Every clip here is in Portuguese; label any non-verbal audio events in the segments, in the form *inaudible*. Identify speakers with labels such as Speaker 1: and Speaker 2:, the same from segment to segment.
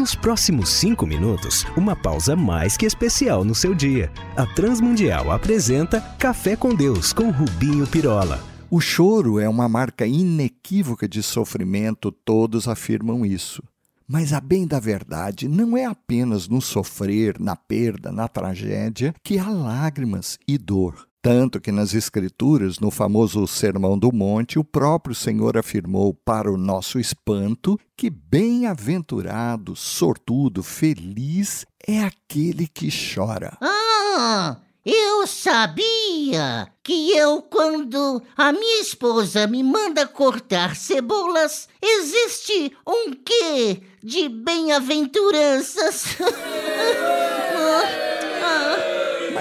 Speaker 1: Nos próximos cinco minutos, uma pausa mais que especial no seu dia. A Transmundial apresenta Café com Deus com Rubinho Pirola.
Speaker 2: O choro é uma marca inequívoca de sofrimento, todos afirmam isso. Mas a bem da verdade, não é apenas no sofrer, na perda, na tragédia, que há lágrimas e dor. Tanto que nas Escrituras, no famoso Sermão do Monte, o próprio Senhor afirmou, para o nosso espanto, que bem-aventurado, sortudo, feliz é aquele que chora.
Speaker 3: Ah! Eu sabia que eu, quando a minha esposa me manda cortar cebolas, existe um quê de bem-aventuranças. *laughs*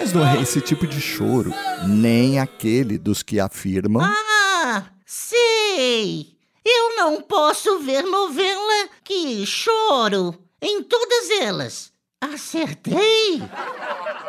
Speaker 2: Mas não é esse tipo de choro, nem aquele dos que afirmam.
Speaker 3: Ah, sei! Eu não posso ver novela que choro em todas elas. Acertei!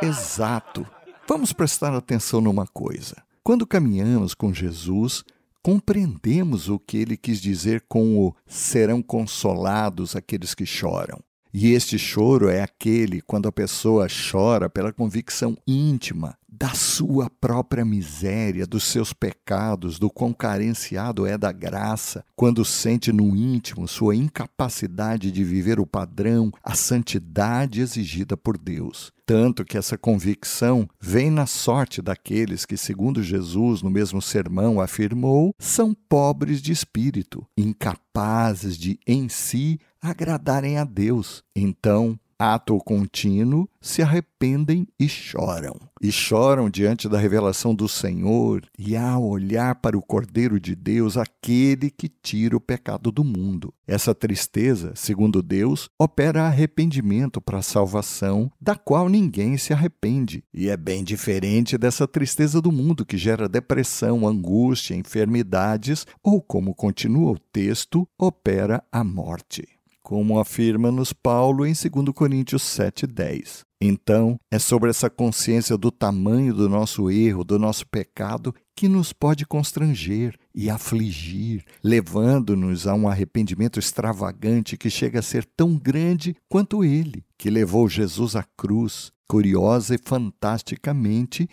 Speaker 2: Exato. Vamos prestar atenção numa coisa. Quando caminhamos com Jesus, compreendemos o que ele quis dizer com o serão consolados aqueles que choram. E este choro é aquele quando a pessoa chora pela convicção íntima da sua própria miséria, dos seus pecados, do quão carenciado é da graça, quando sente no íntimo sua incapacidade de viver o padrão, a santidade exigida por Deus. Tanto que essa convicção vem na sorte daqueles que, segundo Jesus no mesmo sermão afirmou, são pobres de espírito, incapazes de em si agradarem a Deus. Então, ato contínuo, se arrependem e choram. E choram diante da revelação do Senhor e ao olhar para o Cordeiro de Deus, aquele que tira o pecado do mundo. Essa tristeza, segundo Deus, opera arrependimento para a salvação, da qual ninguém se arrepende. E é bem diferente dessa tristeza do mundo que gera depressão, angústia, enfermidades ou, como continua o texto, opera a morte como afirma-nos Paulo em 2 Coríntios 7,10. Então, é sobre essa consciência do tamanho do nosso erro, do nosso pecado, que nos pode constranger e afligir, levando-nos a um arrependimento extravagante que chega a ser tão grande quanto ele, que levou Jesus à cruz, curiosa e fantasticamente,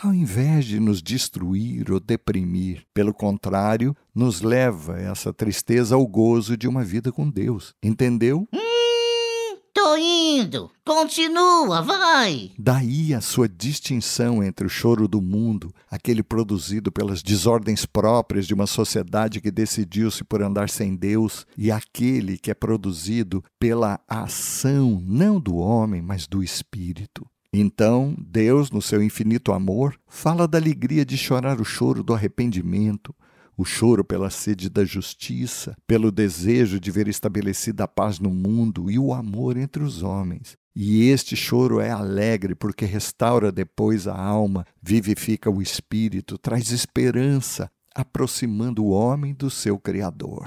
Speaker 2: ao invés de nos destruir ou deprimir. Pelo contrário, nos leva essa tristeza ao gozo de uma vida com Deus. Entendeu?
Speaker 3: Hum, tô indo. Continua, vai.
Speaker 2: Daí a sua distinção entre o choro do mundo, aquele produzido pelas desordens próprias de uma sociedade que decidiu-se por andar sem Deus, e aquele que é produzido pela ação não do homem, mas do Espírito. Então, Deus, no seu infinito amor, fala da alegria de chorar o choro do arrependimento, o choro pela sede da justiça, pelo desejo de ver estabelecida a paz no mundo e o amor entre os homens. E este choro é alegre porque restaura depois a alma, vivifica o espírito, traz esperança, aproximando o homem do seu Criador.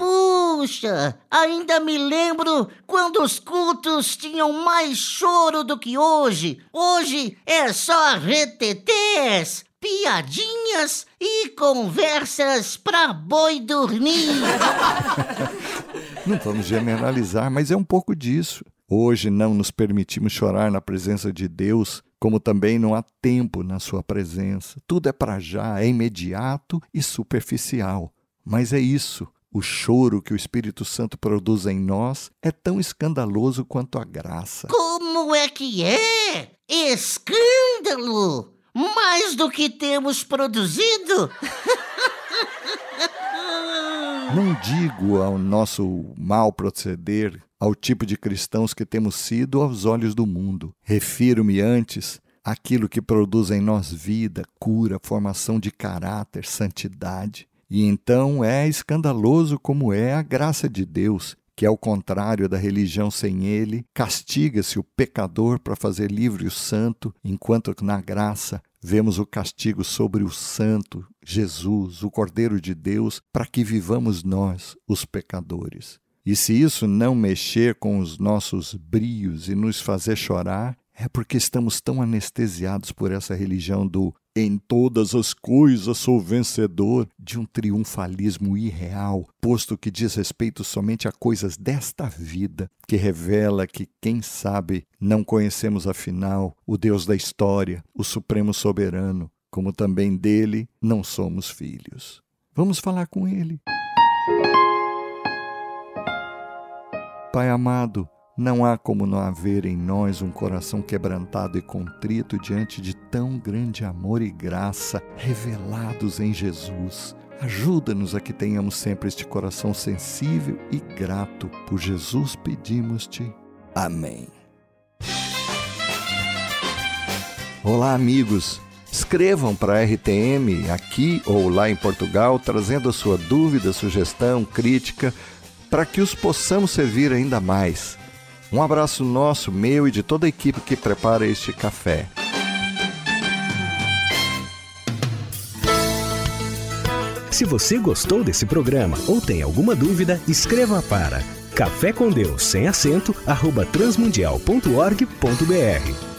Speaker 3: Puxa, ainda me lembro quando os cultos tinham mais choro do que hoje. Hoje é só retetés, piadinhas e conversas pra boi dormir. *laughs*
Speaker 2: não vamos generalizar, mas é um pouco disso. Hoje não nos permitimos chorar na presença de Deus, como também não há tempo na sua presença. Tudo é para já, é imediato e superficial. Mas é isso. O choro que o Espírito Santo produz em nós é tão escandaloso quanto a graça.
Speaker 3: Como é que é? Escândalo! Mais do que temos produzido? *laughs*
Speaker 2: Não digo ao nosso mal proceder, ao tipo de cristãos que temos sido aos olhos do mundo. Refiro-me antes àquilo que produz em nós vida, cura, formação de caráter, santidade. E então é escandaloso como é a graça de Deus, que, ao contrário da religião sem ele, castiga-se o pecador para fazer livre o santo, enquanto na graça vemos o castigo sobre o santo, Jesus, o Cordeiro de Deus, para que vivamos nós, os pecadores. E se isso não mexer com os nossos brios e nos fazer chorar, É porque estamos tão anestesiados por essa religião do em todas as coisas sou vencedor, de um triunfalismo irreal, posto que diz respeito somente a coisas desta vida, que revela que, quem sabe, não conhecemos afinal o Deus da história, o Supremo Soberano, como também dele não somos filhos. Vamos falar com ele. Pai amado, não há como não haver em nós um coração quebrantado e contrito diante de tão grande amor e graça revelados em Jesus. Ajuda-nos a que tenhamos sempre este coração sensível e grato. Por Jesus pedimos-te. Amém. Olá, amigos. Escrevam para a RTM aqui ou lá em Portugal, trazendo a sua dúvida, sugestão, crítica, para que os possamos servir ainda mais. Um abraço nosso, meu e de toda a equipe que prepara este café.
Speaker 1: Se você gostou desse programa ou tem alguma dúvida, escreva para café com Deus sem acento arroba transmundial.org.br